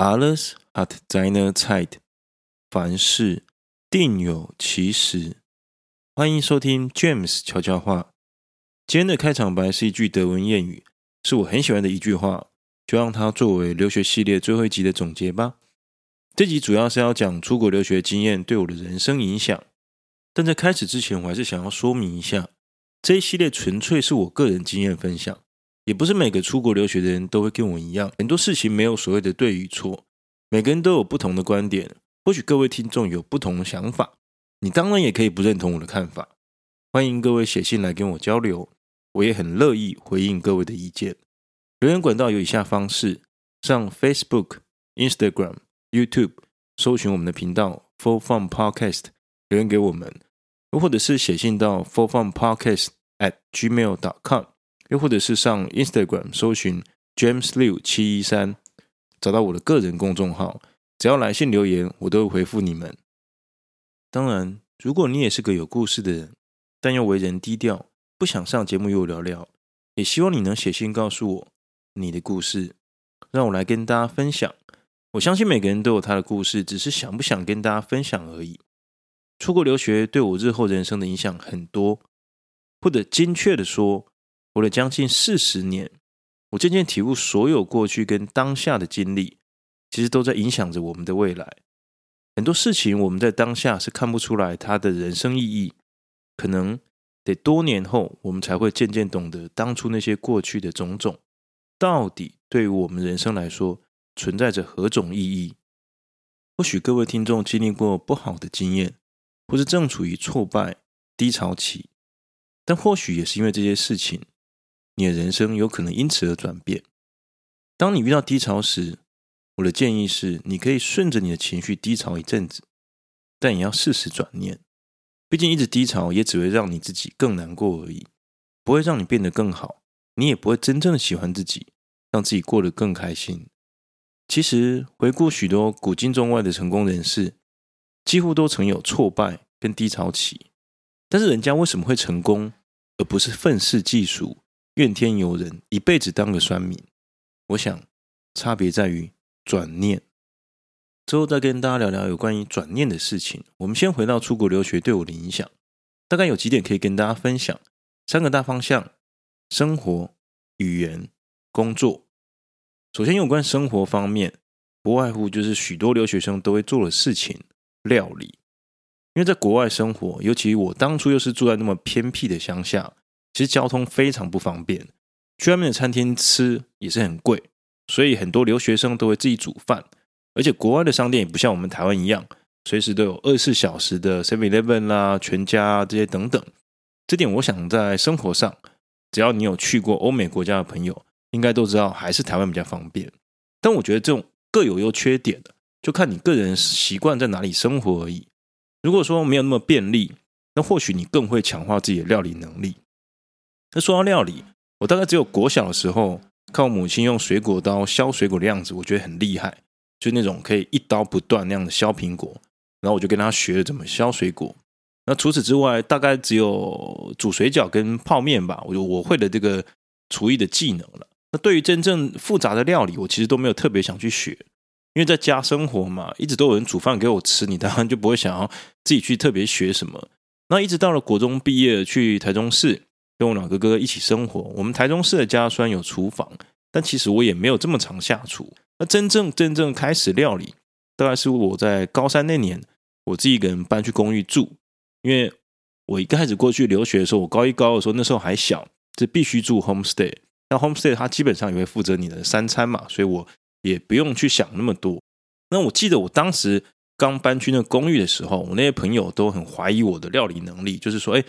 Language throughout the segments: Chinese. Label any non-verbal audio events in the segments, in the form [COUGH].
Alles at seine Zeit，凡事定有其时。欢迎收听 James 悄悄话。今天的开场白是一句德文谚语，是我很喜欢的一句话，就让它作为留学系列最后一集的总结吧。这集主要是要讲出国留学经验对我的人生影响，但在开始之前，我还是想要说明一下，这一系列纯粹是我个人经验分享。也不是每个出国留学的人都会跟我一样，很多事情没有所谓的对与错，每个人都有不同的观点。或许各位听众有不同的想法，你当然也可以不认同我的看法。欢迎各位写信来跟我交流，我也很乐意回应各位的意见。留言管道有以下方式：上 Facebook、Instagram、YouTube 搜寻我们的频道 For Fun Podcast，留言给我们；又或者是写信到 For Fun Podcast at Gmail dot com”。又或者是上 Instagram 搜寻 James Liu 七一三，找到我的个人公众号，只要来信留言，我都会回复你们。当然，如果你也是个有故事的人，但又为人低调，不想上节目与我聊聊，也希望你能写信告诉我你的故事，让我来跟大家分享。我相信每个人都有他的故事，只是想不想跟大家分享而已。出国留学对我日后人生的影响很多，或者精确的说。活了将近四十年，我渐渐体悟，所有过去跟当下的经历，其实都在影响着我们的未来。很多事情我们在当下是看不出来它的人生意义，可能得多年后，我们才会渐渐懂得当初那些过去的种种，到底对于我们人生来说存在着何种意义。或许各位听众经历过不好的经验，或是正处于挫败低潮期，但或许也是因为这些事情。你的人生有可能因此而转变。当你遇到低潮时，我的建议是，你可以顺着你的情绪低潮一阵子，但也要适时转念。毕竟一直低潮也只会让你自己更难过而已，不会让你变得更好。你也不会真正的喜欢自己，让自己过得更开心。其实回顾许多古今中外的成功人士，几乎都曾有挫败跟低潮期，但是人家为什么会成功，而不是愤世嫉俗？怨天尤人，一辈子当个酸民。我想，差别在于转念。之后再跟大家聊聊有关于转念的事情。我们先回到出国留学对我的影响，大概有几点可以跟大家分享。三个大方向：生活、语言、工作。首先，有关生活方面，不外乎就是许多留学生都会做的事情——料理。因为在国外生活，尤其我当初又是住在那么偏僻的乡下。其实交通非常不方便，去外面的餐厅吃也是很贵，所以很多留学生都会自己煮饭。而且国外的商店也不像我们台湾一样，随时都有二十四小时的 Seven Eleven 啦、全家啊这些等等。这点我想在生活上，只要你有去过欧美国家的朋友，应该都知道还是台湾比较方便。但我觉得这种各有优缺点，就看你个人习惯在哪里生活而已。如果说没有那么便利，那或许你更会强化自己的料理能力。那说到料理，我大概只有国小的时候看我母亲用水果刀削水果的样子，我觉得很厉害，就那种可以一刀不断那样的削苹果。然后我就跟她学了怎么削水果。那除此之外，大概只有煮水饺跟泡面吧，我就我会的这个厨艺的技能了。那对于真正复杂的料理，我其实都没有特别想去学，因为在家生活嘛，一直都有人煮饭给我吃，你当然就不会想要自己去特别学什么。那一直到了国中毕业，去台中市。跟我老哥哥一起生活，我们台中市的家虽然有厨房，但其实我也没有这么常下厨。那真正真正开始料理，大概是我在高三那年，我自己一个人搬去公寓住。因为我一开始过去留学的时候，我高一高二的时候，那时候还小，就必须住 homestay。那 homestay 它基本上也会负责你的三餐嘛，所以我也不用去想那么多。那我记得我当时刚搬去那公寓的时候，我那些朋友都很怀疑我的料理能力，就是说，哎。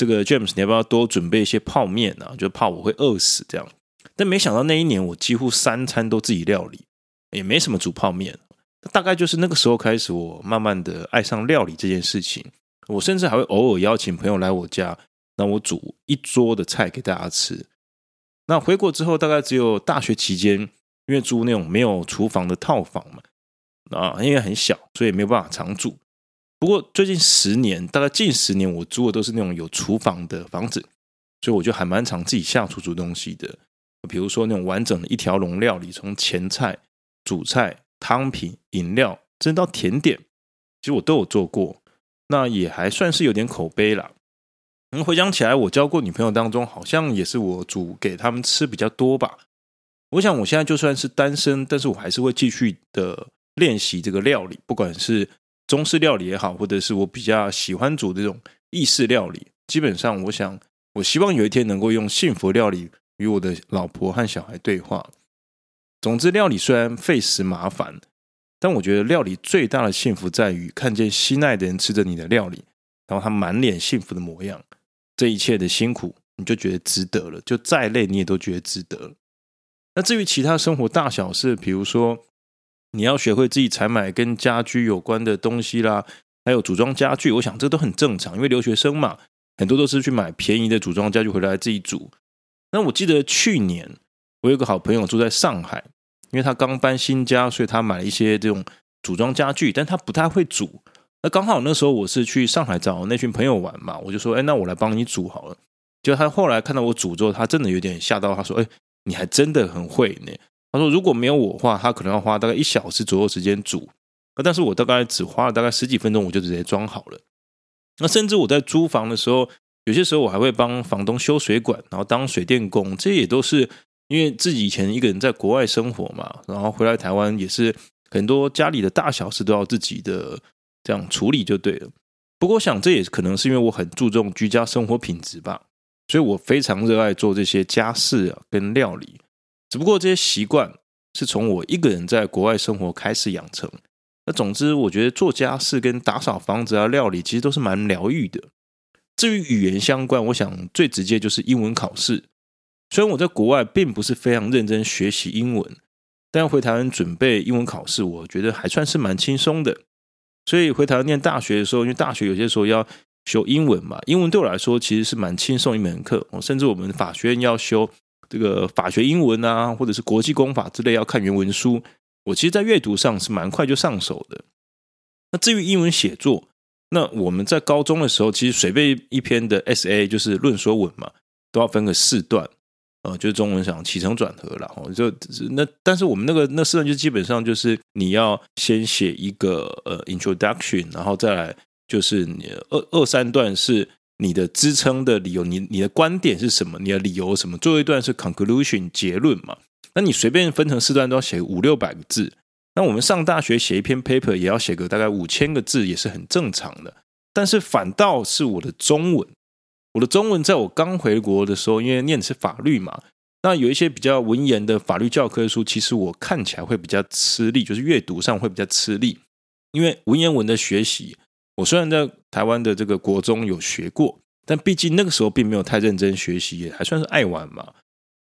这个 James，你要不要多准备一些泡面啊？就怕我会饿死这样。但没想到那一年，我几乎三餐都自己料理，也没什么煮泡面。大概就是那个时候开始，我慢慢的爱上料理这件事情。我甚至还会偶尔邀请朋友来我家，让我煮一桌的菜给大家吃。那回国之后，大概只有大学期间，因为租那种没有厨房的套房嘛，啊，因为很小，所以没有办法常住。不过最近十年，大概近十年，我租的都是那种有厨房的房子，所以我就还蛮常自己下厨煮东西的。比如说那种完整的一条龙料理，从前菜、主菜、汤品、饮料，甚至到甜点，其实我都有做过。那也还算是有点口碑啦。能，回想起来，我交过女朋友当中，好像也是我煮给他们吃比较多吧。我想我现在就算是单身，但是我还是会继续的练习这个料理，不管是中式料理也好，或者是我比较喜欢煮这种意式料理。基本上，我想我希望有一天能够用幸福料理与我的老婆和小孩对话。总之，料理虽然费时麻烦，但我觉得料理最大的幸福在于看见心爱的人吃着你的料理，然后他满脸幸福的模样。这一切的辛苦，你就觉得值得了。就再累，你也都觉得值得。那至于其他生活大小事，比如说你要学会自己采买跟家居有关的东西啦，还有组装家具，我想这都很正常，因为留学生嘛，很多都是去买便宜的组装家具回来自己组。那我记得去年我有个好朋友住在上海，因为他刚搬新家，所以他买了一些这种组装家具，但他不太会煮。那刚好那时候我是去上海找那群朋友玩嘛，我就说，哎，那我来帮你煮好了。结果他后来看到我煮之后，他真的有点吓到，他说，哎，你还真的很会呢。他说，如果没有我的话，他可能要花大概一小时左右时间煮，但是我大概只花了大概十几分钟，我就直接装好了。那甚至我在租房的时候，有些时候我还会帮房东修水管，然后当水电工，这也都是因为自己以前一个人在国外生活嘛，然后回来台湾也是很多家里的大小事都要自己的。这样处理就对了。不过，我想这也可能是因为我很注重居家生活品质吧，所以我非常热爱做这些家事啊跟料理。只不过这些习惯是从我一个人在国外生活开始养成。那总之，我觉得做家事跟打扫房子啊、料理其实都是蛮疗愈的。至于语言相关，我想最直接就是英文考试。虽然我在国外并不是非常认真学习英文，但回台湾准备英文考试，我觉得还算是蛮轻松的。所以回台湾念大学的时候，因为大学有些时候要修英文嘛，英文对我来说其实是蛮轻松一门课。甚至我们法学院要修这个法学英文啊，或者是国际公法之类要看原文书，我其实在阅读上是蛮快就上手的。那至于英文写作，那我们在高中的时候，其实随便一篇的 S A 就是论说文嘛，都要分个四段。呃，就是中文上起承转合了，哦，就那，但是我们那个那四段就基本上就是你要先写一个呃 introduction，然后再来就是你二二三段是你的支撑的理由，你你的观点是什么，你的理由什么，最后一段是 conclusion 结论嘛。那你随便分成四段都要写五六百个字，那我们上大学写一篇 paper 也要写个大概五千个字，也是很正常的。但是反倒是我的中文。我的中文在我刚回国的时候，因为念的是法律嘛，那有一些比较文言的法律教科书，其实我看起来会比较吃力，就是阅读上会比较吃力。因为文言文的学习，我虽然在台湾的这个国中有学过，但毕竟那个时候并没有太认真学习，也还算是爱玩嘛。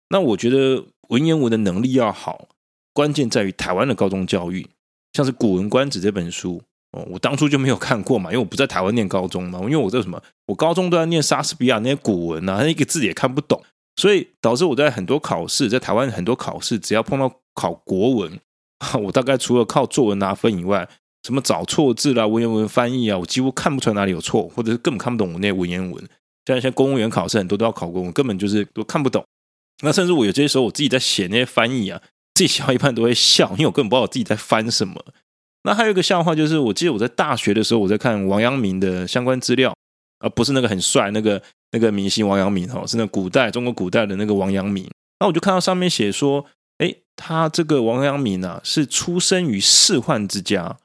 那我觉得文言文的能力要好，关键在于台湾的高中教育，像是《古文观止》这本书。哦，我当初就没有看过嘛，因为我不在台湾念高中嘛，因为我这什么，我高中都在念莎士比亚那些古文啊，那一个字也看不懂，所以导致我在很多考试，在台湾很多考试，只要碰到考国文，[LAUGHS] 我大概除了靠作文拿分以外，什么找错字啦、文言文翻译啊，我几乎看不出来哪里有错，或者是根本看不懂我那文言文。像一些公务员考试，很多都要考公文，根本就是都看不懂。那甚至我有些时候我自己在写那些翻译啊，自己写到一半都会笑，因为我根本不知道我自己在翻什么。那还有一个笑话，就是我记得我在大学的时候，我在看王阳明的相关资料，而不是那个很帅那个那个明星王阳明哦，是那古代中国古代的那个王阳明。那我就看到上面写说，哎，他这个王阳明啊，是出生于仕宦之家。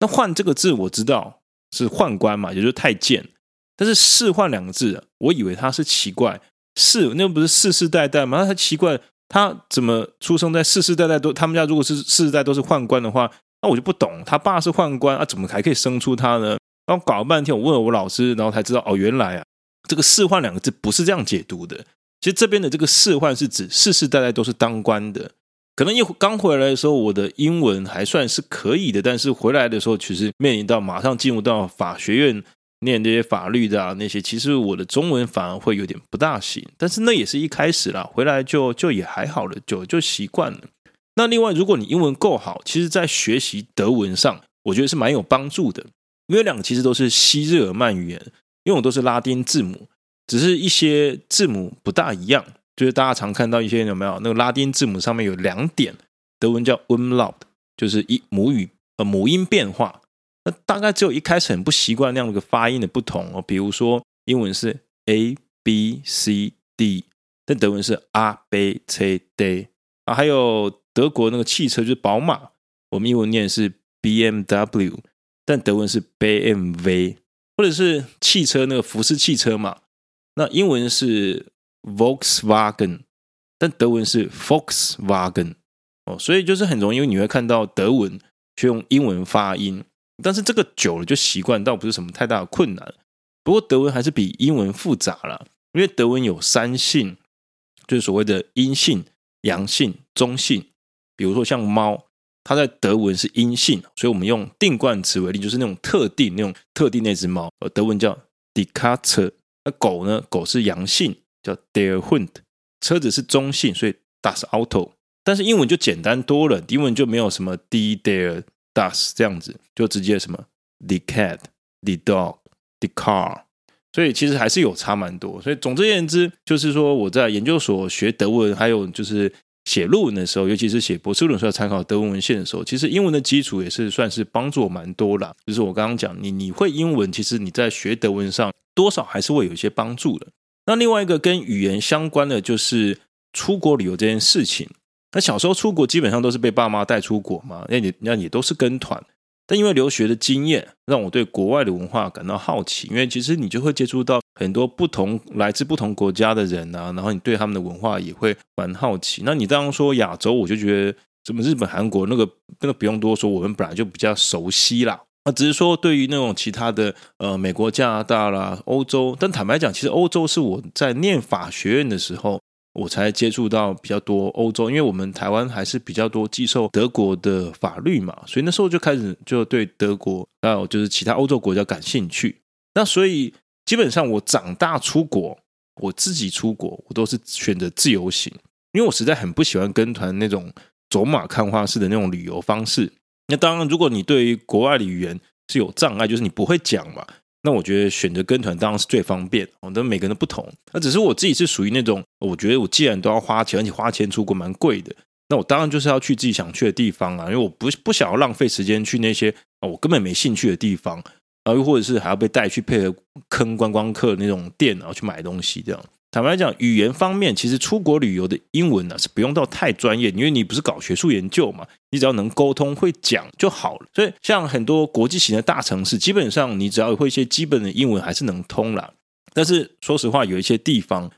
那“宦”这个字我知道是宦官嘛，也就是太监。但是“仕宦”两个字，我以为他是奇怪，仕那不是世世代代吗？那他奇怪，他怎么出生在世世代代都他们家如果是世世代都是宦官的话？那我就不懂，他爸是宦官啊，怎么还可以生出他呢？然后搞了半天，我问了我老师，然后才知道哦，原来啊，这个“仕宦”两个字不是这样解读的。其实这边的这个“仕宦”是指世世代代都是当官的。可能一刚回来的时候，我的英文还算是可以的，但是回来的时候，其实面临到马上进入到法学院念这些法律的啊那些，其实我的中文反而会有点不大行。但是那也是一开始啦，回来就就也还好了，就就习惯了。那另外，如果你英文够好，其实，在学习德文上，我觉得是蛮有帮助的。因为两个其实都是西日耳曼语言，因为我都是拉丁字母，只是一些字母不大一样。就是大家常看到一些有没有那个拉丁字母上面有两点，德文叫 umlaut，就是一母语呃母音变化。那大概只有一开始很不习惯那样的一个发音的不同哦，比如说英文是 A B C D，但德文是 A B C D 啊，还有德国那个汽车就是宝马，我们英文念是 B M W，但德文是 B M W，或者是汽车那个福斯汽车嘛，那英文是 Volkswagen，但德文是 Volkswagen 哦，所以就是很容易，你会看到德文却用英文发音。但是这个久了就习惯，倒不是什么太大的困难。不过德文还是比英文复杂了，因为德文有三性，就是所谓的阴性、阳性、中性。比如说像猫，它在德文是阴性，所以我们用定冠词为例，就是那种特定、那种特定那只猫，呃，德文叫 Die Katze。那狗呢？狗是阳性，叫 Der Hund。车子是中性，所以 Das Auto。但是英文就简单多了，英文就没有什么 Die Der。Das 这样子就直接什么 the cat, the dog, the car，所以其实还是有差蛮多。所以总之言之，就是说我在研究所学德文，还有就是写论文的时候，尤其是写博士论文需要参考德文文献的时候，其实英文的基础也是算是帮助我蛮多啦。就是我刚刚讲，你你会英文，其实你在学德文上多少还是会有一些帮助的。那另外一个跟语言相关的就是出国旅游这件事情。那小时候出国基本上都是被爸妈带出国嘛，那你那你都是跟团。但因为留学的经验，让我对国外的文化感到好奇。因为其实你就会接触到很多不同来自不同国家的人啊，然后你对他们的文化也会蛮好奇。那你当然说亚洲，我就觉得什么日本、韩国那个那个不用多说，我们本来就比较熟悉啦。那只是说对于那种其他的呃美国、加拿大啦、欧洲，但坦白讲，其实欧洲是我在念法学院的时候。我才接触到比较多欧洲，因为我们台湾还是比较多接受德国的法律嘛，所以那时候就开始就对德国还有就是其他欧洲国家感兴趣。那所以基本上我长大出国，我自己出国，我都是选择自由行，因为我实在很不喜欢跟团那种走马看花式的那种旅游方式。那当然，如果你对于国外的语言是有障碍，就是你不会讲嘛。那我觉得选择跟团当然是最方便，我的每个人都不同。那只是我自己是属于那种，我觉得我既然都要花钱，而且花钱出国蛮贵的，那我当然就是要去自己想去的地方啊，因为我不不想要浪费时间去那些我根本没兴趣的地方，然后又或者是还要被带去配合坑观光客那种店，然后去买东西这样。坦白来讲，语言方面，其实出国旅游的英文呢、啊、是不用到太专业，因为你不是搞学术研究嘛，你只要能沟通会讲就好了。所以，像很多国际型的大城市，基本上你只要会一些基本的英文还是能通啦。但是说实话，有一些地方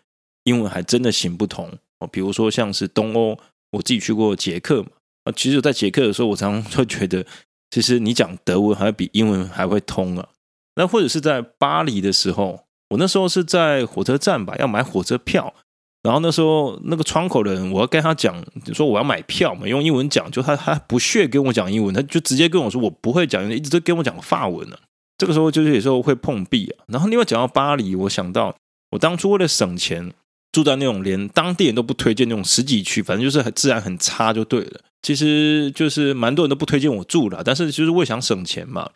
英文还真的行不通哦，比如说像是东欧，我自己去过捷克嘛，啊，其实在捷克的时候，我常常会觉得，其实你讲德文还比英文还会通啊。那或者是在巴黎的时候。我那时候是在火车站吧，要买火车票，然后那时候那个窗口的人，我要跟他讲，说我要买票嘛，用英文讲，就他他不屑跟我讲英文，他就直接跟我说我不会讲，一直都跟我讲法文呢。这个时候就是有时候会碰壁啊。然后另外讲到巴黎，我想到我当初为了省钱，住在那种连当地人都不推荐那种十几区，反正就是很治安很差就对了。其实就是蛮多人都不推荐我住了，但是就是为想省钱嘛。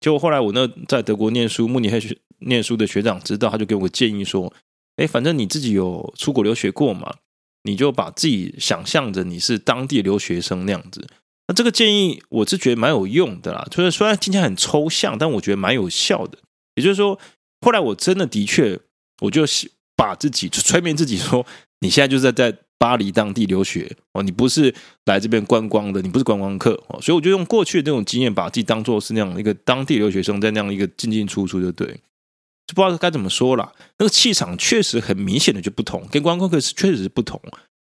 结果后来我那在德国念书，慕尼黑学念书的学长知道，他就给我个建议说：“哎，反正你自己有出国留学过嘛，你就把自己想象着你是当地留学生那样子。”那这个建议我是觉得蛮有用的啦，就是虽然听起来很抽象，但我觉得蛮有效的。也就是说，后来我真的的确，我就把自己就催眠自己说：“你现在就是在在。”巴黎当地留学哦，你不是来这边观光的，你不是观光客哦，所以我就用过去的那种经验，把自己当做是那样一个当地留学生，在那样一个进进出出，就对，就不知道该怎么说啦。那个气场确实很明显的就不同，跟观光客是确实是不同，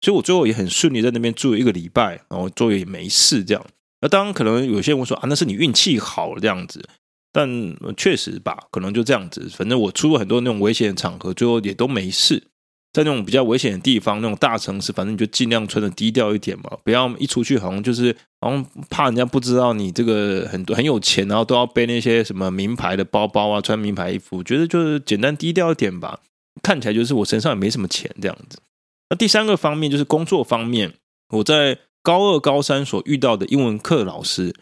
所以我最后也很顺利在那边住了一个礼拜，然后作业也没事这样。那当然可能有些人会说啊，那是你运气好这样子，但确实吧，可能就这样子。反正我出了很多那种危险的场合，最后也都没事。在那种比较危险的地方，那种大城市，反正你就尽量穿的低调一点嘛，不要一出去好像就是好像怕人家不知道你这个很多很有钱，然后都要背那些什么名牌的包包啊，穿名牌衣服，我觉得就是简单低调一点吧，看起来就是我身上也没什么钱这样子。那第三个方面就是工作方面，我在高二、高三所遇到的英文课老师，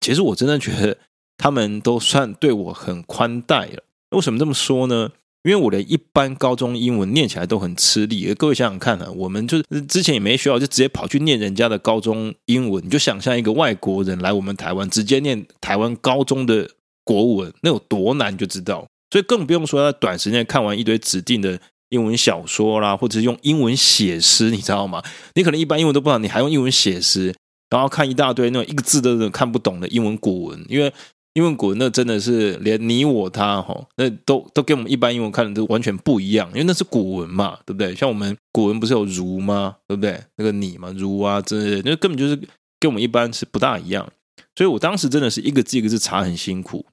其实我真的觉得他们都算对我很宽待了。为什么这么说呢？因为我连一般高中英文念起来都很吃力。各位想想看啊，我们就之前也没学好，就直接跑去念人家的高中英文。你就想象一个外国人来我们台湾，直接念台湾高中的国文，那有多难就知道。所以更不用说在短时间看完一堆指定的英文小说啦，或者是用英文写诗，你知道吗？你可能一般英文都不知道，你还用英文写诗，然后看一大堆那种一个字都看不懂的英文古文，因为。英文古文那真的是连你我他哈，那都都跟我们一般英文看的都完全不一样，因为那是古文嘛，对不对？像我们古文不是有如吗？对不对？那个你嘛，如啊，真的，那根本就是跟我们一般是不大一样。所以我当时真的是一个字一个字查很辛苦。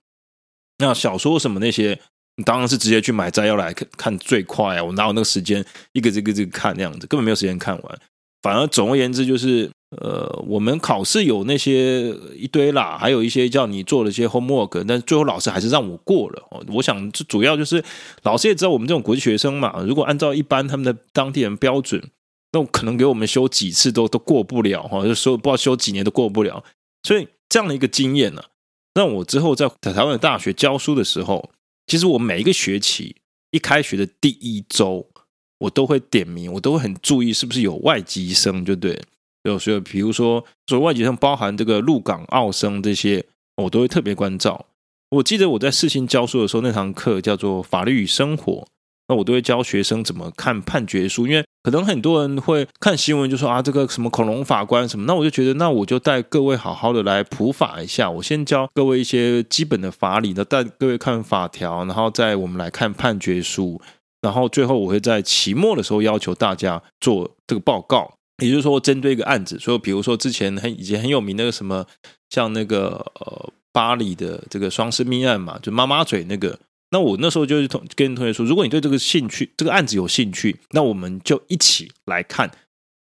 那小说什么那些，你当然是直接去买摘要来看，看最快啊！我哪有那个时间一个字一个字看那样子，根本没有时间看完。反而总而言之就是。呃，我们考试有那些一堆啦，还有一些叫你做了一些 homework，但最后老师还是让我过了。我想，这主要就是老师也知道我们这种国际学生嘛，如果按照一般他们的当地人标准，那可能给我们修几次都都过不了哈，就说不知道修几年都过不了。所以这样的一个经验呢，让我之后在在台湾的大学教书的时候，其实我每一个学期一开学的第一周，我都会点名，我都会很注意是不是有外籍生，就对。有所以，比如说，所谓外籍生包含这个陆港澳生这些，我都会特别关照。我记得我在世新教书的时候，那堂课叫做《法律与生活》，那我都会教学生怎么看判决书。因为可能很多人会看新闻，就说啊，这个什么恐龙法官什么，那我就觉得，那我就带各位好好的来普法一下。我先教各位一些基本的法理，那带各位看法条，然后再我们来看判决书，然后最后我会在期末的时候要求大家做这个报告。也就是说，针对一个案子，说比如说之前很以前很有名那个什么，像那个呃巴黎的这个双尸命案嘛，就妈妈嘴那个。那我那时候就是同跟同学说，如果你对这个兴趣，这个案子有兴趣，那我们就一起来看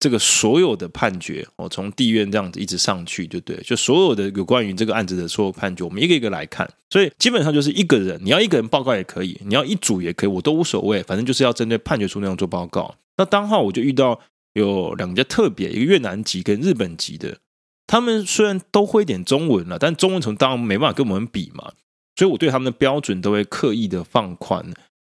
这个所有的判决。我从地院这样子一直上去，就对，就所有的有关于这个案子的所有判决，我们一个一个来看。所以基本上就是一个人，你要一个人报告也可以，你要一组也可以，我都无所谓，反正就是要针对判决书那样做报告。那当号我就遇到。有两家特别，一个越南籍跟日本籍的，他们虽然都会一点中文了，但中文程当然没办法跟我们比嘛，所以我对他们的标准都会刻意的放宽。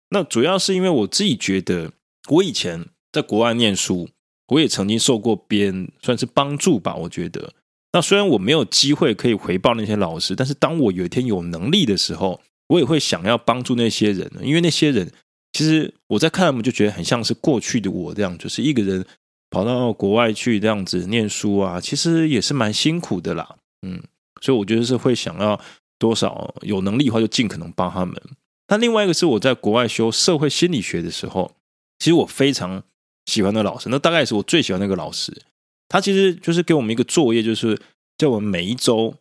那主要是因为我自己觉得，我以前在国外念书，我也曾经受过别人算是帮助吧。我觉得，那虽然我没有机会可以回报那些老师，但是当我有一天有能力的时候，我也会想要帮助那些人，因为那些人其实我在看他们就觉得很像是过去的我这样，就是一个人。跑到国外去这样子念书啊，其实也是蛮辛苦的啦，嗯，所以我觉得是会想要多少有能力的话，就尽可能帮他们。那另外一个是我在国外修社会心理学的时候，其实我非常喜欢的老师，那大概是我最喜欢那个老师。他其实就是给我们一个作业，就是叫我们每一周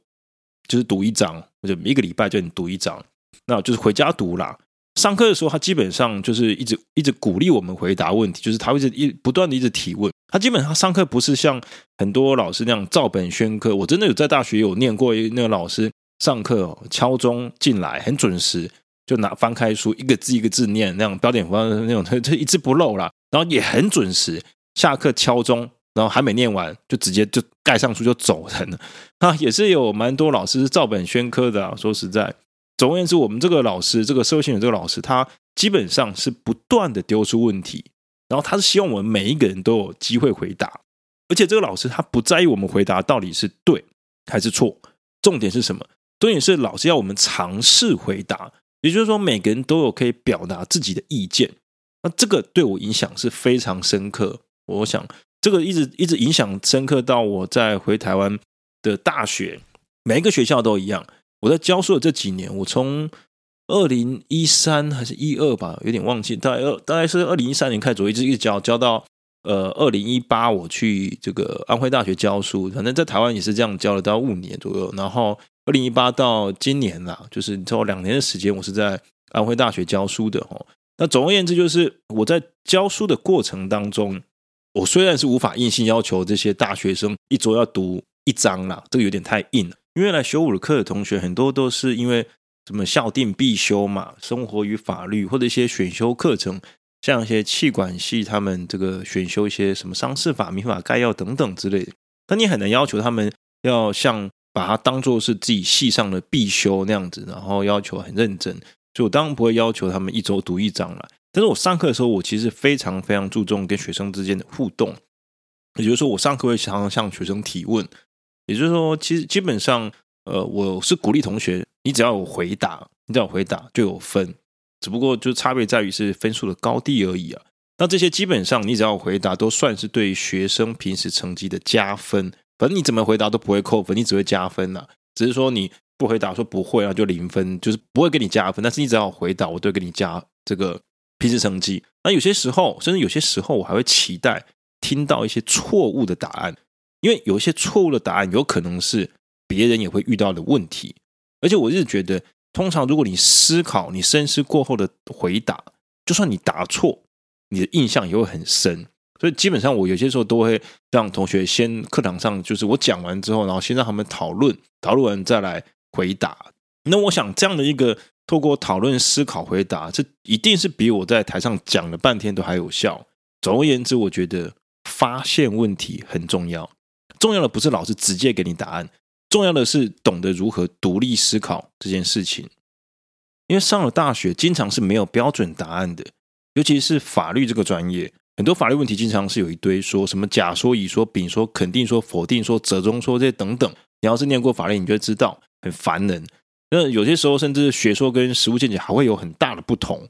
就是读一章，或者一个礼拜叫你读一章，那就是回家读啦。上课的时候，他基本上就是一直一直鼓励我们回答问题，就是他会一直一不断的一直提问。他基本上上课不是像很多老师那样照本宣科。我真的有在大学有念过一那个老师上课敲钟进来很准时，就拿翻开书一个字一个字念，那样标点符号那种，他他一字不漏啦。然后也很准时，下课敲钟，然后还没念完就直接就盖上书就走人了。啊，也是有蛮多老师照本宣科的啊，说实在。总而言之，我们这个老师，这个社会心理学这个老师，他基本上是不断的丢出问题，然后他是希望我们每一个人都有机会回答，而且这个老师他不在意我们回答到底是对还是错，重点是什么？重点是老师要我们尝试回答，也就是说每个人都有可以表达自己的意见。那这个对我影响是非常深刻，我想这个一直一直影响深刻到我在回台湾的大学，每一个学校都一样。我在教书的这几年，我从二零一三还是一二吧，有点忘记，大概二大概是二零一三年开始，我一直一直教教到呃二零一八，我去这个安徽大学教书，反正在台湾也是这样教了到五年左右。然后二零一八到今年啦，就是之后两年的时间，我是在安徽大学教书的哦。那总而言之，就是我在教书的过程当中，我虽然是无法硬性要求这些大学生一周要读一章啦，这个有点太硬了。因为来修我的课的同学很多都是因为什么校定必修嘛，生活与法律或者一些选修课程，像一些气管系他们这个选修一些什么商事法、民法概要等等之类的，那你很难要求他们要像把它当做是自己系上的必修那样子，然后要求很认真。所以我当然不会要求他们一周读一章了。但是我上课的时候，我其实非常非常注重跟学生之间的互动，也就是说，我上课会常常向学生提问。也就是说，其实基本上，呃，我是鼓励同学，你只要有回答，你只要有回答就有分，只不过就差别在于是分数的高低而已啊。那这些基本上，你只要有回答，都算是对学生平时成绩的加分。反正你怎么回答都不会扣分，你只会加分呐、啊。只是说你不回答说不会啊，就零分，就是不会给你加分。但是你只要回答，我都会给你加这个平时成绩。那有些时候，甚至有些时候，我还会期待听到一些错误的答案，因为有一些错误的答案有可能是别人也会遇到的问题。而且我是觉得，通常如果你思考、你深思过后的回答，就算你答错。你的印象也会很深，所以基本上我有些时候都会让同学先课堂上就是我讲完之后，然后先让他们讨论，讨论完再来回答。那我想这样的一个透过讨论、思考、回答，这一定是比我在台上讲了半天都还有效。总而言之，我觉得发现问题很重要。重要的不是老师直接给你答案，重要的是懂得如何独立思考这件事情。因为上了大学，经常是没有标准答案的。尤其是法律这个专业，很多法律问题经常是有一堆说什么甲说、乙说、丙说、肯定说、否定说、折中说这些等等。你要是念过法律，你就会知道很烦人。那有些时候甚至学说跟实务见解还会有很大的不同。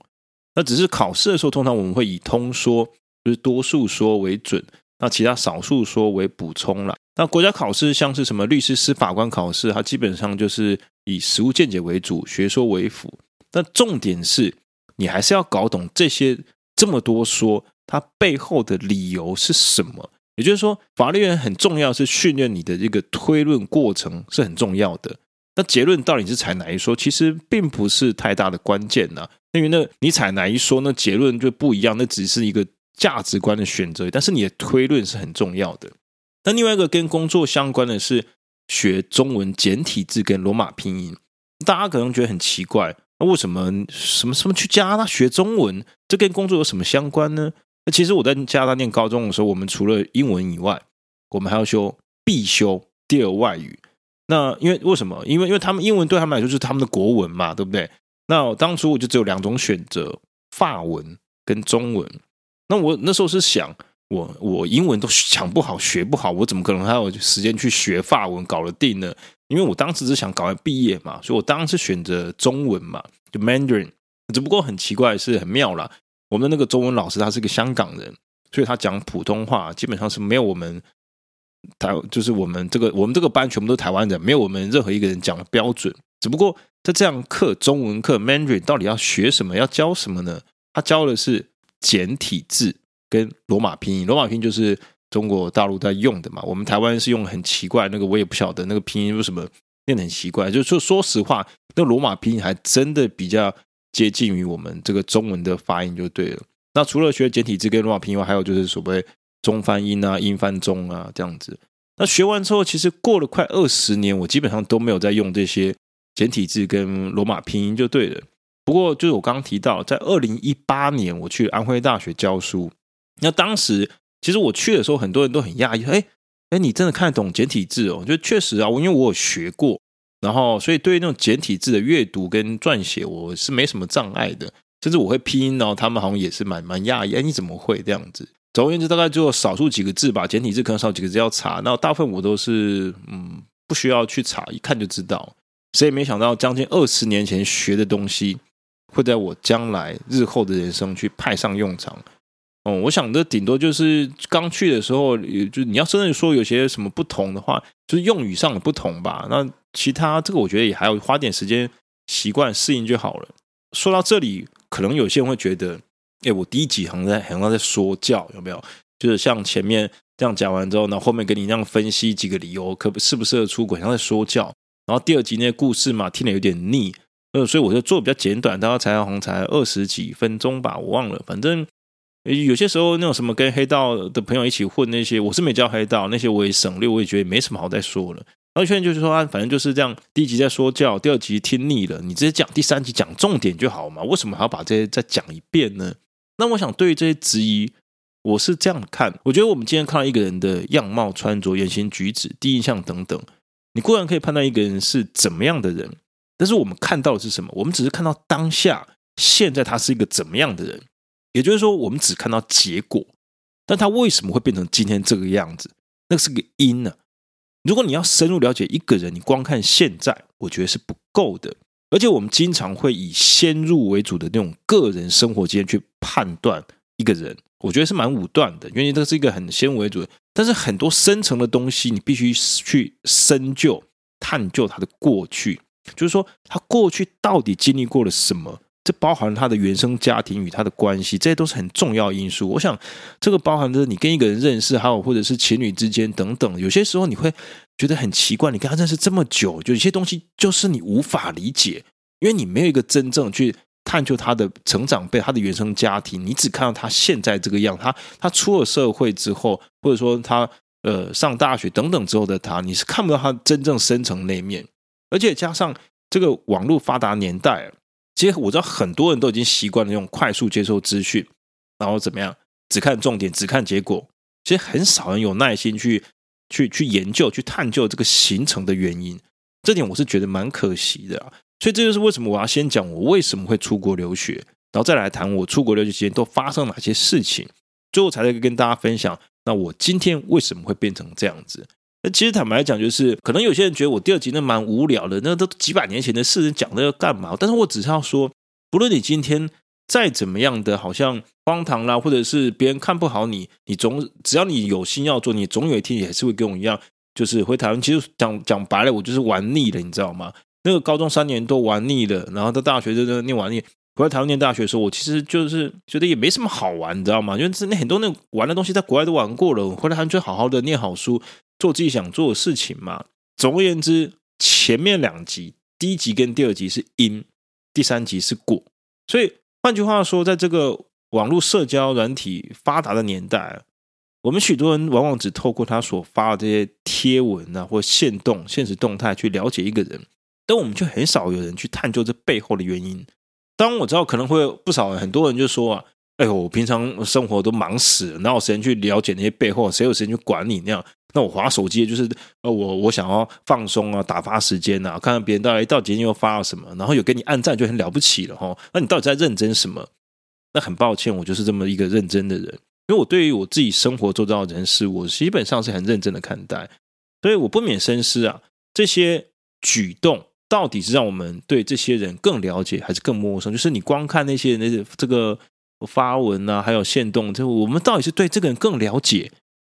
那只是考试的时候，通常我们会以通说，就是多数说为准，那其他少数说为补充了。那国家考试像是什么律师、司法官考试，它基本上就是以实务见解为主，学说为辅。但重点是。你还是要搞懂这些这么多说，它背后的理由是什么？也就是说，法律人很重要，是训练你的这个推论过程是很重要的。那结论到底是采哪一说，其实并不是太大的关键呐。因为那你采哪一说，那结论就不一样，那只是一个价值观的选择。但是你的推论是很重要的。那另外一个跟工作相关的是学中文简体字跟罗马拼音，大家可能觉得很奇怪。那为什么什么什么去加拿大学中文？这跟工作有什么相关呢？那其实我在加拿大念高中的时候，我们除了英文以外，我们还要修必修第二外语。那因为为什么？因为因为他们英文对他们来说就是他们的国文嘛，对不对？那我当初我就只有两种选择：法文跟中文。那我那时候是想，我我英文都讲不好，学不好，我怎么可能还有时间去学法文搞得定呢？因为我当时是想赶快毕业嘛，所以我当时选择中文嘛，就 Mandarin。只不过很奇怪，是很妙啦。我们那个中文老师他是个香港人，所以他讲普通话基本上是没有我们台，就是我们这个我们这个班全部都是台湾人，没有我们任何一个人讲的标准。只不过在这样课中文课 Mandarin 到底要学什么，要教什么呢？他教的是简体字跟罗马拼音，罗马拼音就是。中国大陆在用的嘛，我们台湾是用很奇怪那个，我也不晓得那个拼音为什么念得很奇怪。就说，说实话，那罗马拼音还真的比较接近于我们这个中文的发音就对了。那除了学简体字跟罗马拼音外，还有就是所谓中翻英啊、英翻中啊这样子。那学完之后，其实过了快二十年，我基本上都没有在用这些简体字跟罗马拼音就对了。不过，就是我刚刚提到，在二零一八年我去安徽大学教书，那当时。其实我去的时候，很多人都很讶异，哎哎，你真的看得懂简体字哦？就确实啊，因为我有学过，然后所以对于那种简体字的阅读跟撰写，我是没什么障碍的，甚至我会拼音，然后他们好像也是蛮蛮讶异，哎，你怎么会这样子？总而言之，大概就少数几个字吧，简体字可能少几个字要查，那大部分我都是嗯不需要去查，一看就知道。谁也没想到，将近二十年前学的东西，会在我将来日后的人生去派上用场。哦、嗯，我想这顶多就是刚去的时候，就你要真的说有些什么不同的话，就是用语上的不同吧。那其他这个我觉得也还要花点时间习惯适应就好了。说到这里，可能有些人会觉得，哎，我第一集好像在好像在说教，有没有？就是像前面这样讲完之后，然后后面给你那样分析几个理由，可不适不适合出轨，像在说教。然后第二集那些故事嘛，听得有点腻，呃，所以我就做比较简短，大概才好像才二十几分钟吧，我忘了，反正。有些时候那种什么跟黑道的朋友一起混那些，我是没教黑道，那些我也省略，我也觉得没什么好再说了。然后有些人就是说啊，反正就是这样，第一集在说教，第二集听腻了，你直接讲第三集讲重点就好嘛，为什么还要把这些再讲一遍呢？那我想对于这些质疑，我是这样看，我觉得我们今天看到一个人的样貌、穿着、言行举止、第一印象等等，你固然可以判断一个人是怎么样的人，但是我们看到的是什么？我们只是看到当下，现在他是一个怎么样的人，也就是说，我们只看到结果，但他为什么会变成今天这个样子？那是个因呢？如果你要深入了解一个人，你光看现在，我觉得是不够的。而且我们经常会以先入为主的那种个人生活经验去判断一个人，我觉得是蛮武断的，因为这是一个很先入为主的。但是很多深层的东西，你必须去深究、探究他的过去，就是说他过去到底经历过了什么。这包含他的原生家庭与他的关系，这些都是很重要因素。我想，这个包含着你跟一个人认识，还有或者是情侣之间等等。有些时候你会觉得很奇怪，你跟他认识这么久，就有些东西就是你无法理解，因为你没有一个真正去探究他的成长背、他的原生家庭，你只看到他现在这个样。他他出了社会之后，或者说他呃上大学等等之后的他，你是看不到他真正深层那面。而且加上这个网络发达年代。其实我知道很多人都已经习惯了用快速接受资讯，然后怎么样，只看重点，只看结果。其实很少人有耐心去去去研究、去探究这个形成的原因。这点我是觉得蛮可惜的啊。所以这就是为什么我要先讲我为什么会出国留学，然后再来谈我出国留学期间都发生哪些事情，最后才能跟大家分享。那我今天为什么会变成这样子？那其实坦白来讲，就是可能有些人觉得我第二集那蛮无聊的，那都几百年前的事，讲的要干嘛？但是我只是要说，不论你今天再怎么样的，好像荒唐啦，或者是别人看不好你，你总只要你有心要做，你总有一天也是会跟我一样，就是回台湾。其实讲讲白了，我就是玩腻了，你知道吗？那个高中三年都玩腻了，然后到大学就就念完腻。回来台湾念大学的时候，我其实就是觉得也没什么好玩，你知道吗？因为那很多那玩的东西在国外都玩过了，回来台湾就好好的念好书。做自己想做的事情嘛。总而言之，前面两集，第一集跟第二集是因，第三集是果。所以换句话说，在这个网络社交软体发达的年代，我们许多人往往只透过他所发的这些贴文啊，或现动、现实动态去了解一个人，但我们却很少有人去探究这背后的原因。当然我知道可能会不少，很多人就说啊。哎呦，我平常生活都忙死了，哪有时间去了解那些背后？谁有时间去管你那样？那我滑手机就是呃，我我想要放松啊，打发时间啊，看看别人到底到底今天又发了什么，然后有给你按赞就很了不起了哈。那你到底在认真什么？那很抱歉，我就是这么一个认真的人，因为我对于我自己生活做到人事，我基本上是很认真的看待，所以我不免深思啊，这些举动到底是让我们对这些人更了解，还是更陌生？就是你光看那些人的这个。发文啊，还有限动，就我们到底是对这个人更了解，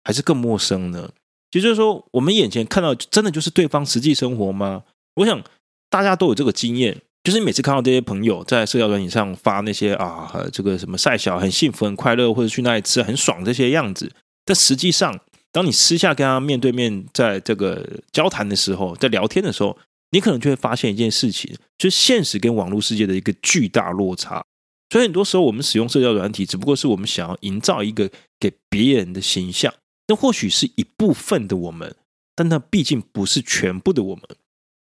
还是更陌生呢？也就是说，我们眼前看到真的就是对方实际生活吗？我想大家都有这个经验，就是每次看到这些朋友在社交软体上发那些啊，这个什么晒小很幸福、很快乐，或者去那里吃很爽这些样子，但实际上，当你私下跟他面对面在这个交谈的时候，在聊天的时候，你可能就会发现一件事情，就是现实跟网络世界的一个巨大落差。所以很多时候，我们使用社交软体，只不过是我们想要营造一个给别人的形象。那或许是一部分的我们，但那毕竟不是全部的我们。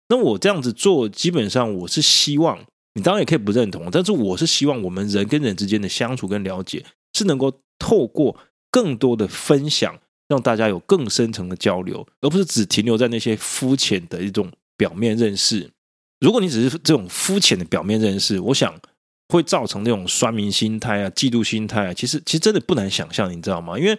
那我这样子做，基本上我是希望，你当然也可以不认同，但是我是希望我们人跟人之间的相处跟了解，是能够透过更多的分享，让大家有更深层的交流，而不是只停留在那些肤浅的一种表面认识。如果你只是这种肤浅的表面认识，我想。会造成那种酸民心态啊、嫉妒心态啊，其实其实真的不难想象，你知道吗？因为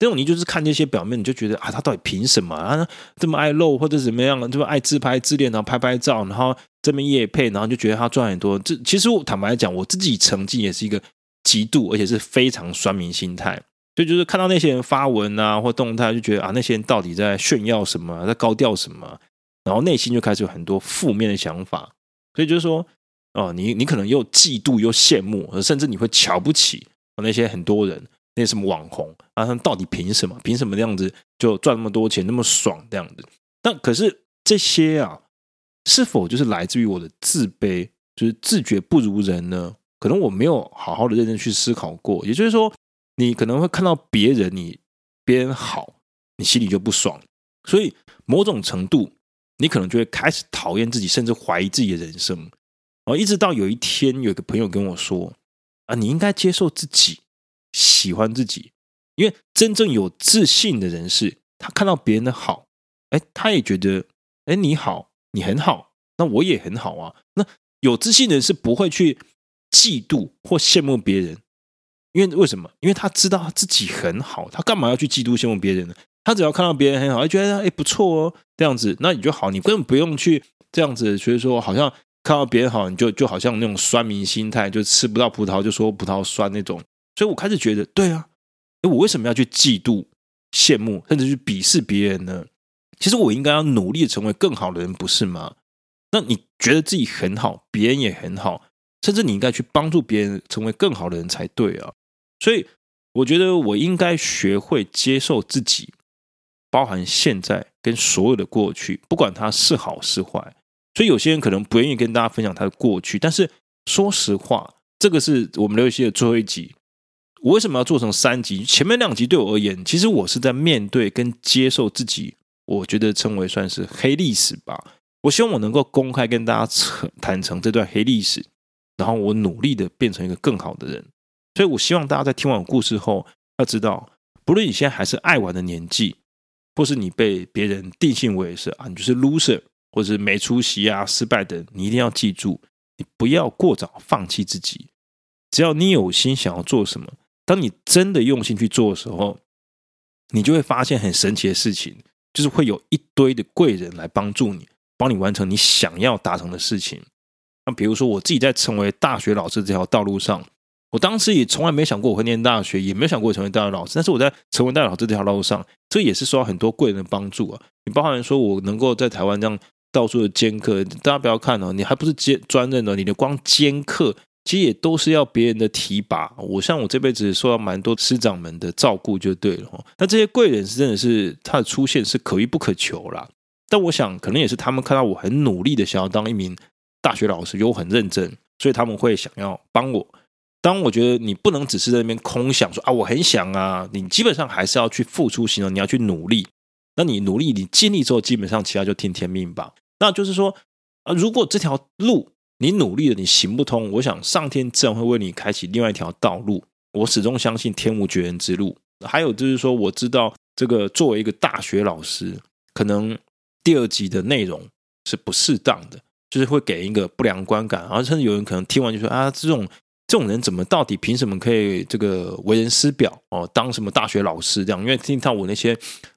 这种你就是看这些表面，你就觉得啊，他到底凭什么啊？这么爱露或者怎么样，这么爱自拍自恋，然后拍拍照，然后这边夜配，然后就觉得他赚很多。这其实我坦白来讲，我自己曾经也是一个极度而且是非常酸民心态，所以就是看到那些人发文啊或动态，就觉得啊，那些人到底在炫耀什么，在高调什么，然后内心就开始有很多负面的想法，所以就是说。哦，你你可能又嫉妒又羡慕，甚至你会瞧不起那些很多人，那些什么网红啊，他们到底凭什么？凭什么这样子就赚那么多钱，那么爽这样子？但可是这些啊，是否就是来自于我的自卑，就是自觉不如人呢？可能我没有好好的认真去思考过。也就是说，你可能会看到别人你别人好，你心里就不爽，所以某种程度，你可能就会开始讨厌自己，甚至怀疑自己的人生。哦，一直到有一天，有一个朋友跟我说：“啊，你应该接受自己，喜欢自己，因为真正有自信的人是，他看到别人的好，哎，他也觉得，哎，你好，你很好，那我也很好啊。那有自信的人是不会去嫉妒或羡慕别人，因为为什么？因为他知道他自己很好，他干嘛要去嫉妒羡慕别人呢？他只要看到别人很好，他觉得哎不错哦，这样子，那你就好，你根本不用去这样子，所以说好像看到别人好，你就就好像那种酸民心态，就吃不到葡萄就说葡萄酸那种。所以我开始觉得，对啊，哎，我为什么要去嫉妒、羡慕，甚至去鄙视别人呢？其实我应该要努力成为更好的人，不是吗？那你觉得自己很好，别人也很好，甚至你应该去帮助别人成为更好的人才对啊。所以我觉得我应该学会接受自己。包含现在跟所有的过去，不管它是好是坏，所以有些人可能不愿意跟大家分享他的过去。但是说实话，这个是我们聊游戏的最后一集。我为什么要做成三集？前面两集对我而言，其实我是在面对跟接受自己，我觉得称为算是黑历史吧。我希望我能够公开跟大家坦诚这段黑历史，然后我努力的变成一个更好的人。所以我希望大家在听完我故事后，要知道，不论你现在还是爱玩的年纪。或是你被别人定性为是啊，你就是 loser，或者是没出息啊、失败的，你一定要记住，你不要过早放弃自己。只要你有心想要做什么，当你真的用心去做的时候，你就会发现很神奇的事情，就是会有一堆的贵人来帮助你，帮你完成你想要达成的事情。那比如说我自己在成为大学老师这条道路上。我当时也从来没想过我会念大学，也没有想过成为大学老师。但是我在成为大学老师这条路上，这也是受到很多贵人的帮助啊。你包含说我能够在台湾这样到处的兼课，大家不要看哦，你还不是兼专任的，你的光兼课其实也都是要别人的提拔。我像我这辈子受到蛮多师长们的照顾就对了哈。那这些贵人是真的是他的出现是可遇不可求啦。但我想可能也是他们看到我很努力的想要当一名大学老师，又很认真，所以他们会想要帮我。当我觉得你不能只是在那边空想说啊，我很想啊，你基本上还是要去付出行动，你要去努力。那你努力，你尽力之后，基本上其他就听天命吧。那就是说啊，如果这条路你努力了，你行不通，我想上天自然会为你开启另外一条道路。我始终相信天无绝人之路。还有就是说，我知道这个作为一个大学老师，可能第二集的内容是不适当的，就是会给一个不良观感，然后甚至有人可能听完就说啊，这种。这种人怎么到底凭什么可以这个为人师表哦？当什么大学老师这样？因为听到我那些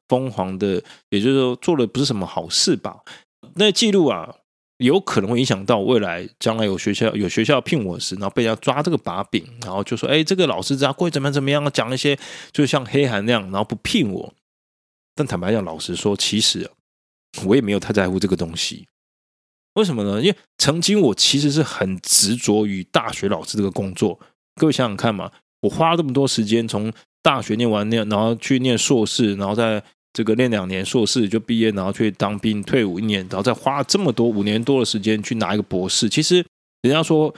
疯狂的，也就是说做的不是什么好事吧？那记录啊，有可能会影响到未来将来有学校有学校聘我时，然后被人家抓这个把柄，然后就说：“哎，这个老师这样过怎么怎么样？”讲一些就像黑函那样，然后不聘我。但坦白讲，老实说，其实我也没有太在乎这个东西。为什么呢？因为曾经我其实是很执着于大学老师这个工作。各位想想看嘛，我花了这么多时间，从大学念完念，然后去念硕士，然后在这个念两年硕士就毕业，然后去当兵退伍一年，然后再花这么多五年多的时间去拿一个博士。其实人家说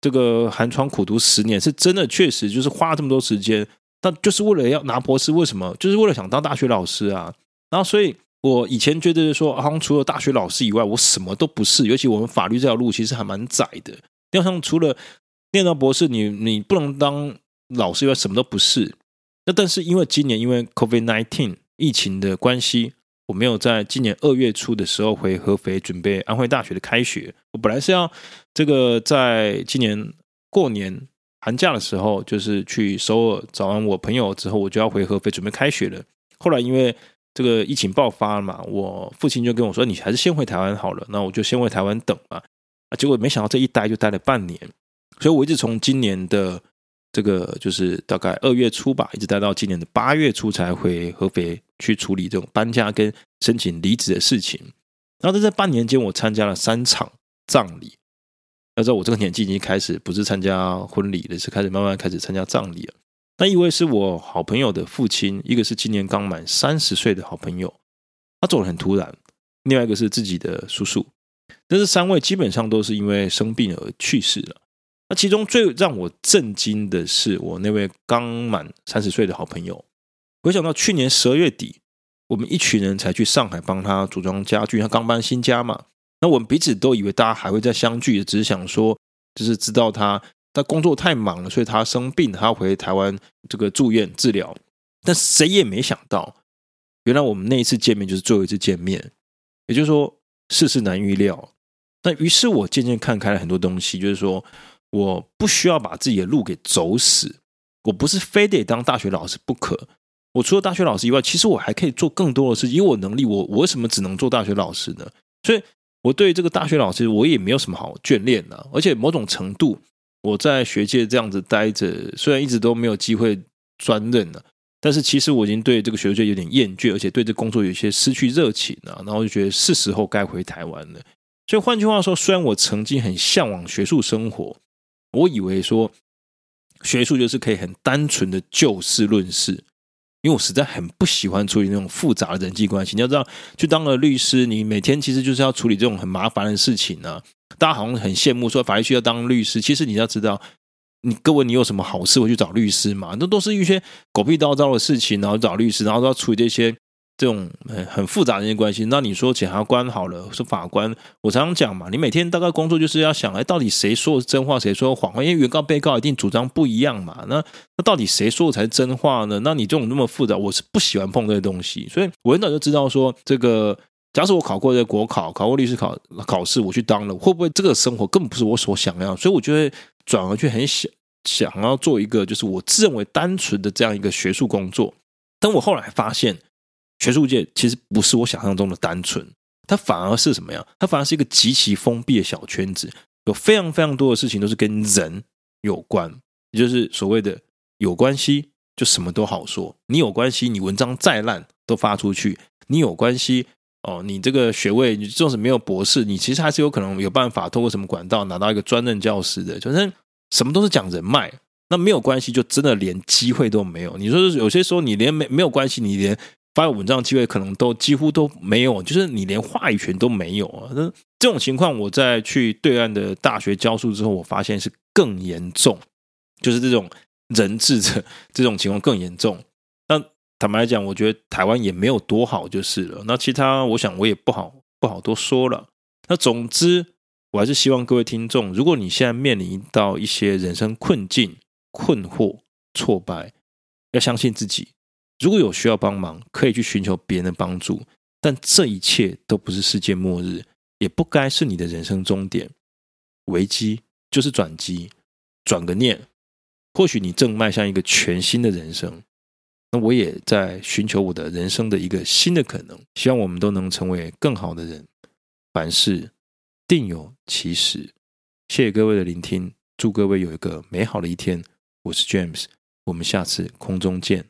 这个寒窗苦读十年，是真的，确实就是花了这么多时间，那就是为了要拿博士。为什么？就是为了想当大学老师啊。然后所以。我以前觉得说，好像除了大学老师以外，我什么都不是。尤其我们法律这条路其实还蛮窄的。要像除了念到博士，你你不能当老师以外，什么都不是。那但是因为今年因为 COVID nineteen 疫情的关系，我没有在今年二月初的时候回合肥准备安徽大学的开学。我本来是要这个在今年过年寒假的时候，就是去首尔找完我朋友之后，我就要回合肥准备开学了。后来因为这个疫情爆发了嘛，我父亲就跟我说：“你还是先回台湾好了。”那我就先回台湾等嘛。啊，结果没想到这一待就待了半年，所以我一直从今年的这个就是大概二月初吧，一直待到今年的八月初才回合肥去处理这种搬家跟申请离职的事情。然后在这半年间，我参加了三场葬礼。要知道我这个年纪已经开始不是参加婚礼了，是开始慢慢开始参加葬礼了。那一位是我好朋友的父亲，一个是今年刚满三十岁的好朋友，他走得很突然；另外一个是自己的叔叔。这是三位基本上都是因为生病而去世了。那其中最让我震惊的是我那位刚满三十岁的好朋友。回想到去年十二月底，我们一群人才去上海帮他组装家具，他刚搬新家嘛。那我们彼此都以为大家还会再相聚，只是想说，就是知道他。他工作太忙了，所以他生病，他要回台湾这个住院治疗。但谁也没想到，原来我们那一次见面就是最后一次见面。也就是说，世事难预料。那于是我渐渐看开了很多东西，就是说我不需要把自己的路给走死，我不是非得当大学老师不可。我除了大学老师以外，其实我还可以做更多的事因为我能力，我我为什么只能做大学老师呢？所以，我对这个大学老师，我也没有什么好眷恋的。而且，某种程度，我在学界这样子待着，虽然一直都没有机会专任了，但是其实我已经对这个学界有点厌倦，而且对这工作有些失去热情了。然后就觉得是时候该回台湾了。所以，换句话说，虽然我曾经很向往学术生活，我以为说学术就是可以很单纯的就事论事。因为我实在很不喜欢处理那种复杂的人际关系。你要知道，去当了律师，你每天其实就是要处理这种很麻烦的事情呢、大家好像很羡慕说法律系要当律师，其实你要知道，你各位你有什么好事会去找律师嘛？那都是一些狗屁倒灶的事情，然后找律师，然后要处理这些。这种很很复杂的一些关系，那你说检察官好了，是法官，我常常讲嘛，你每天大概工作就是要想，哎，到底谁说的真话，谁说的谎话？因为原告被告一定主张不一样嘛，那那到底谁说的才是真话呢？那你这种那么复杂，我是不喜欢碰这些东西，所以我很早就知道说，这个假使我考过这个国考，考过律师考考试，我去当了，会不会这个生活根本不是我所想要？所以我就会转而去很想想要做一个，就是我自认为单纯的这样一个学术工作。但我后来发现。学术界其实不是我想象中的单纯，它反而是什么样？它反而是一个极其封闭的小圈子，有非常非常多的事情都是跟人有关，也就是所谓的有关系就什么都好说。你有关系，你文章再烂都发出去；你有关系哦，你这个学位，你就是没有博士，你其实还是有可能有办法通过什么管道拿到一个专任教师的。反正什么都是讲人脉，那没有关系就真的连机会都没有。你说有些时候你连没没有关系，你连发文章机会可能都几乎都没有，就是你连话语权都没有啊！那这种情况，我在去对岸的大学教书之后，我发现是更严重，就是这种人质的 [LAUGHS] 这种情况更严重。坦白来讲，我觉得台湾也没有多好就是了。那其他，我想我也不好不好多说了。那总之，我还是希望各位听众，如果你现在面临到一些人生困境、困惑、挫败，要相信自己。如果有需要帮忙，可以去寻求别人的帮助，但这一切都不是世界末日，也不该是你的人生终点。危机就是转机，转个念，或许你正迈向一个全新的人生。那我也在寻求我的人生的一个新的可能。希望我们都能成为更好的人。凡事定有其时。谢谢各位的聆听，祝各位有一个美好的一天。我是 James，我们下次空中见。